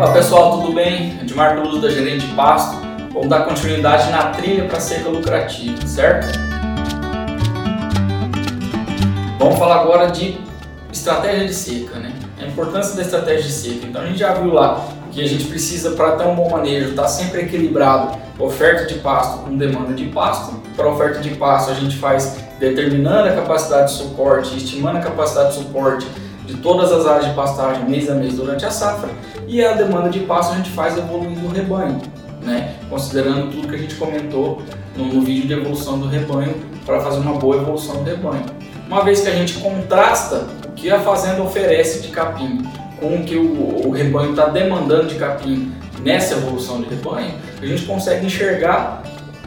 Olá pessoal, tudo bem? Edmar Luz da Gerente de Pasto. Vamos dar continuidade na trilha para seca lucrativa, certo? Vamos falar agora de estratégia de seca, né? A importância da estratégia de seca. Então a gente já viu lá que a gente precisa para ter um bom manejo, estar tá sempre equilibrado oferta de pasto com demanda de pasto. Para oferta de pasto a gente faz determinando a capacidade de suporte, estimando a capacidade de suporte de todas as áreas de pastagem mês a mês durante a safra e a demanda de pasto a gente faz evoluindo o rebanho, né? considerando tudo que a gente comentou no, no vídeo de evolução do rebanho para fazer uma boa evolução do rebanho. Uma vez que a gente contrasta o que a fazenda oferece de capim com o que o, o rebanho está demandando de capim nessa evolução de rebanho, a gente consegue enxergar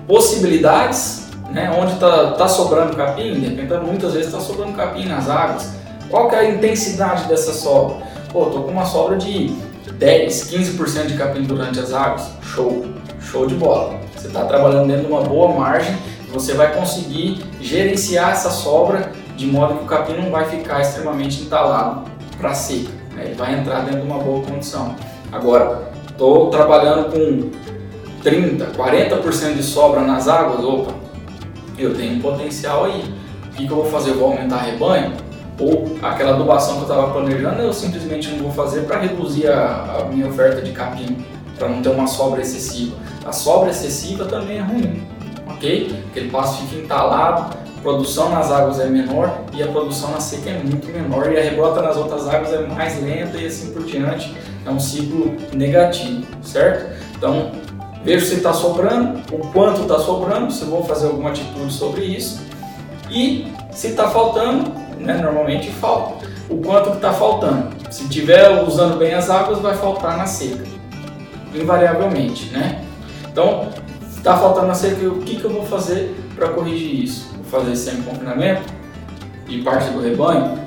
possibilidades né, onde está tá sobrando capim, dependendo muitas vezes está sobrando capim nas águas. Qual que é a intensidade dessa sobra? Pô, tô com uma sobra de 10, 15% de capim durante as águas. Show, show de bola. Você está trabalhando dentro de uma boa margem, você vai conseguir gerenciar essa sobra de modo que o capim não vai ficar extremamente entalado para seca. Né? Ele vai entrar dentro de uma boa condição. Agora, estou trabalhando com 30, 40% de sobra nas águas, opa, eu tenho um potencial aí. O que, que eu vou fazer? Eu vou aumentar rebanho? Ou aquela adubação que eu estava planejando, eu simplesmente não vou fazer para reduzir a, a, minha oferta de capim, para não ter uma sobra excessiva. A sobra excessiva também é ruim, ok? Aquele pasto fica entalado, a produção nas águas é menor e a produção na seca é muito menor e a rebrota nas outras águas é mais lenta e assim por diante. É um ciclo negativo, certo? Então, vejo se está sobrando, o quanto está sobrando, se vou fazer alguma atitude sobre isso e se está faltando, né, normalmente falta. O quanto está faltando. Se tiver usando bem as águas, vai faltar na seca, invariavelmente, né? Então, está faltando na seca, o que, que eu vou fazer para corrigir isso? Vou fazer sem confinamento de parte do rebanho,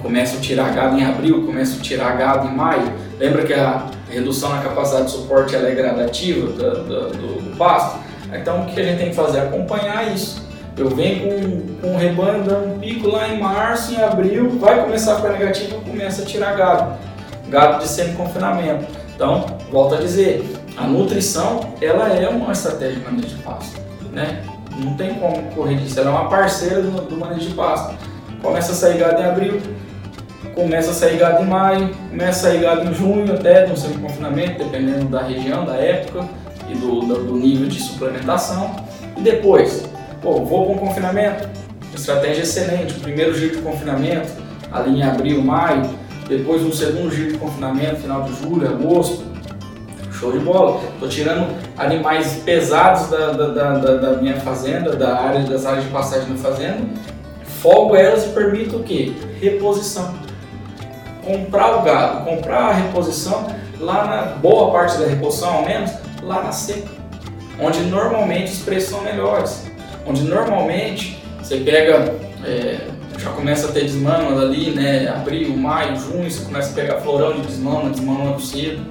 começo a tirar gado em abril, começo a tirar gado em maio. Lembra que a redução na capacidade de suporte é gradativa do, do, do pasto? Então, o que a gente tem que fazer? Acompanhar isso. Eu venho com, com um rebanho dando um pico lá em março, em abril, vai começar a ficar negativo, eu começo a tirar gado. Gado de semi-confinamento. Então, volto a dizer, a nutrição, ela é uma estratégia de manejo de pasto, né? Não tem como correr disso, ela é uma parceira do, do manejo de pasto. Começa a sair gado em abril, começa a sair gado em maio, começa a sair gado em junho até, no semi-confinamento, dependendo da região, da época e do, do, do nível de suplementação. E depois, Pô, vou com confinamento, estratégia excelente. Primeiro giro de confinamento, ali em abril, maio, depois um segundo giro de confinamento, final de julho, agosto. Show de bola. Estou tirando animais pesados da, da, da, da, minha fazenda, da área, das áreas de passagem da fazenda, folgo elas e permito o quê? Reposição. Comprar o gado, comprar a reposição lá na boa parte da reposição, ao menos, lá na seca, onde normalmente os preços são melhores onde normalmente você pega, é, já começa a ter desmama ali, né? Abril, maio, junho, você começa a pegar florão de desmama, desmama cedo.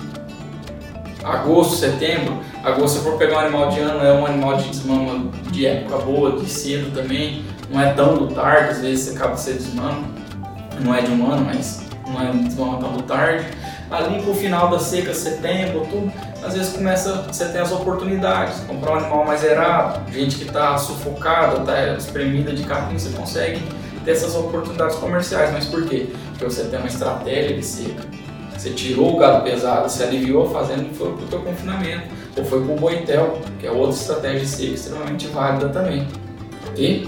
Agosto, setembro, agosto se for pegar um animal de ano, é um animal de desmama de época boa, de cedo também, não é tão do tarde, às vezes você acaba ser desmama, não é de um ano, mas não é desmama tão do tarde ali pro final da seca, setembro, outubro, às vezes começa, você tem as oportunidades, comprar um animal mais errado, gente que está sufocada, está espremida de capim, você consegue ter essas oportunidades comerciais, mas por quê? Porque você tem uma estratégia de seca. Você tirou o gado pesado, você aliviou e foi para o teu confinamento, ou foi para o boitel, que é outra estratégia de seca extremamente válida também. Ok?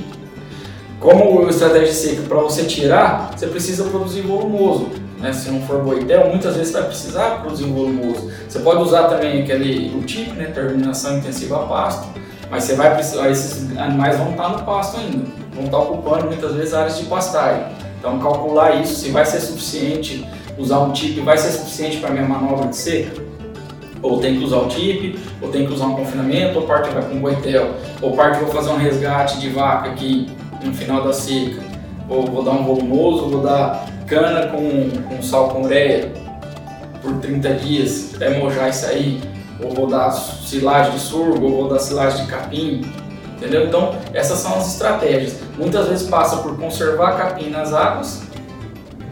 Como estratégia de seca, para você tirar, você precisa produzir volumoso né, se não for boitel, muitas vezes vai precisar produzir um volumoso. Você pode usar também aquele o TIP, né, terminação intensiva a pasto, mas você vai precisar, esses animais vão estar no pasto ainda, vão estar ocupando muitas vezes áreas de pastagem. Então calcular isso, se vai ser suficiente usar um TIP, vai ser suficiente para minha manobra de seca? Ou tem que usar o TIP, ou tem que usar um confinamento, ou parte vai com boitel, ou parte vou fazer um resgate de vaca aqui no final da seca, ou vou dar um volumoso, vou dar cana com, com sal com ureia por 30 dias até mojar isso aí, ou vou dar silagem de sorgo, ou vou dar silagem de capim, entendeu? Então, essas são as estratégias. Muitas vezes passa por conservar capim nas águas,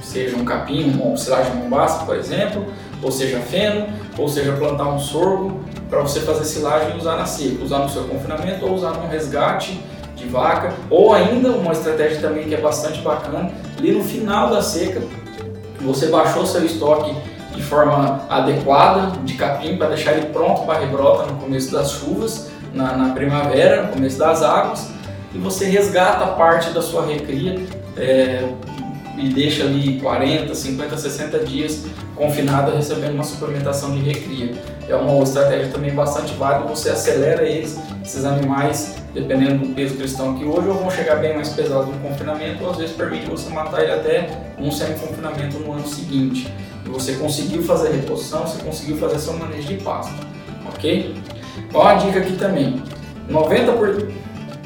seja um capim, uma silagem mombaça, por exemplo, ou seja feno, ou seja plantar um sorgo para você fazer silagem e usar na seca, usar no seu confinamento ou usar num resgate vaca, ou ainda uma estratégia também que é bastante bacana, ali no final da seca, você baixou seu estoque de forma adequada de capim para deixar ele pronto para rebrota no começo das chuvas, na, na, primavera, no começo das águas, e você resgata parte da sua recria é, e deixa ali 40, 50, 60 dias confinada recebendo uma suplementação de recria. É uma estratégia também bastante válida, você acelera eles, esses animais, dependendo do peso que eles estão aqui hoje, ou vão chegar bem mais pesados no confinamento, ou às vezes permite você matar ele até um semi-confinamento no ano seguinte. E você conseguiu fazer a reposição, você conseguiu fazer seu manejo de pasto, ok? Qual a dica aqui também? 90 por...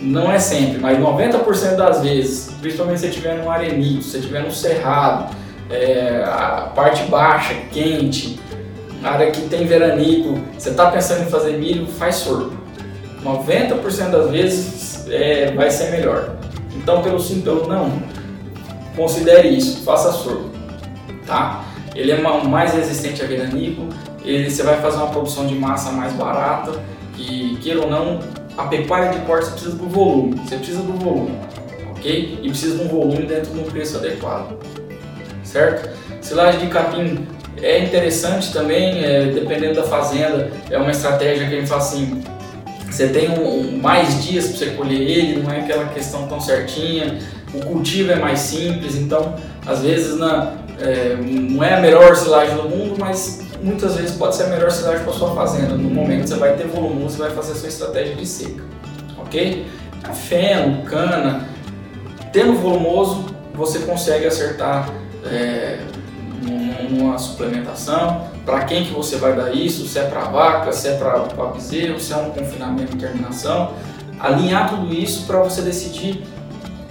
não é sempre, mas 90% das vezes, principalmente se você estiver num arenito, se você estiver no cerrado, é, a parte baixa, quente, área que tem veranico, você está pensando em fazer milho, faz sorgo. 90% das vezes é, vai ser melhor. Então, pelo sim, pelo não, considere isso, faça sorgo, tá? Ele é mais resistente a veranico, ele, você vai fazer uma produção de massa mais barata, que queira ou não, a pecuária de corte você precisa do volume, você precisa do volume, ok? E precisa de um volume dentro de um preço adequado, certo? Silagem de capim é interessante também, é, dependendo da fazenda, é uma estratégia que a gente fala assim, você tem um, um, mais dias para você colher ele, não é aquela questão tão certinha, o cultivo é mais simples, então às vezes na, é, não é a melhor silagem do mundo, mas muitas vezes pode ser a melhor silagem para sua fazenda. No momento você vai ter volume, você vai fazer a sua estratégia de seca, ok? Feno, cana, tendo volumoso, você consegue acertar é, uma suplementação, para quem que você vai dar isso, se é para vaca, se é para bezerro, se é um confinamento terminação, alinhar tudo isso para você decidir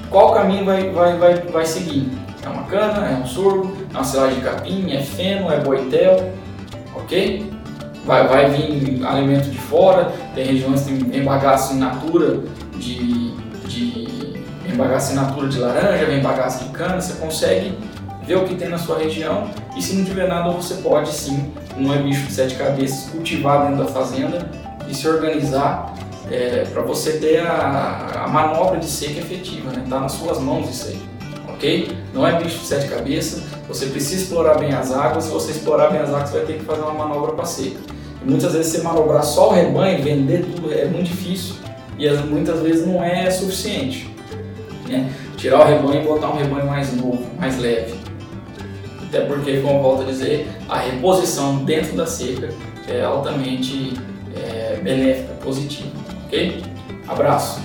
qual caminho vai, vai, vai, vai seguir. É uma cana, é um sorgo, é uma silagem de capim, é feno, é boitel, ok? Vai, vai vir alimento de fora, tem regiões que tem bagaço in natura de, de bagaço natura de laranja, vem bagaço de cana, você consegue ver o que tem na sua região e se não tiver nada você pode sim, não é bicho de sete cabeças, cultivar dentro da fazenda e se organizar é, para você ter a, a, manobra de seca efetiva, né? Tá nas suas mãos isso aí, ok? Não é bicho de sete cabeças, você precisa explorar bem as águas, se você explorar bem as águas você vai ter que fazer uma manobra para seca. E muitas vezes você manobrar só o rebanho, vender tudo é muito difícil e muitas vezes não é suficiente. Né? Tirar o rebanho e botar um rebanho mais novo, mais leve. Até porque, como eu volto a dizer, a reposição dentro da seca é altamente é, benéfica, positiva. Ok? Abraço!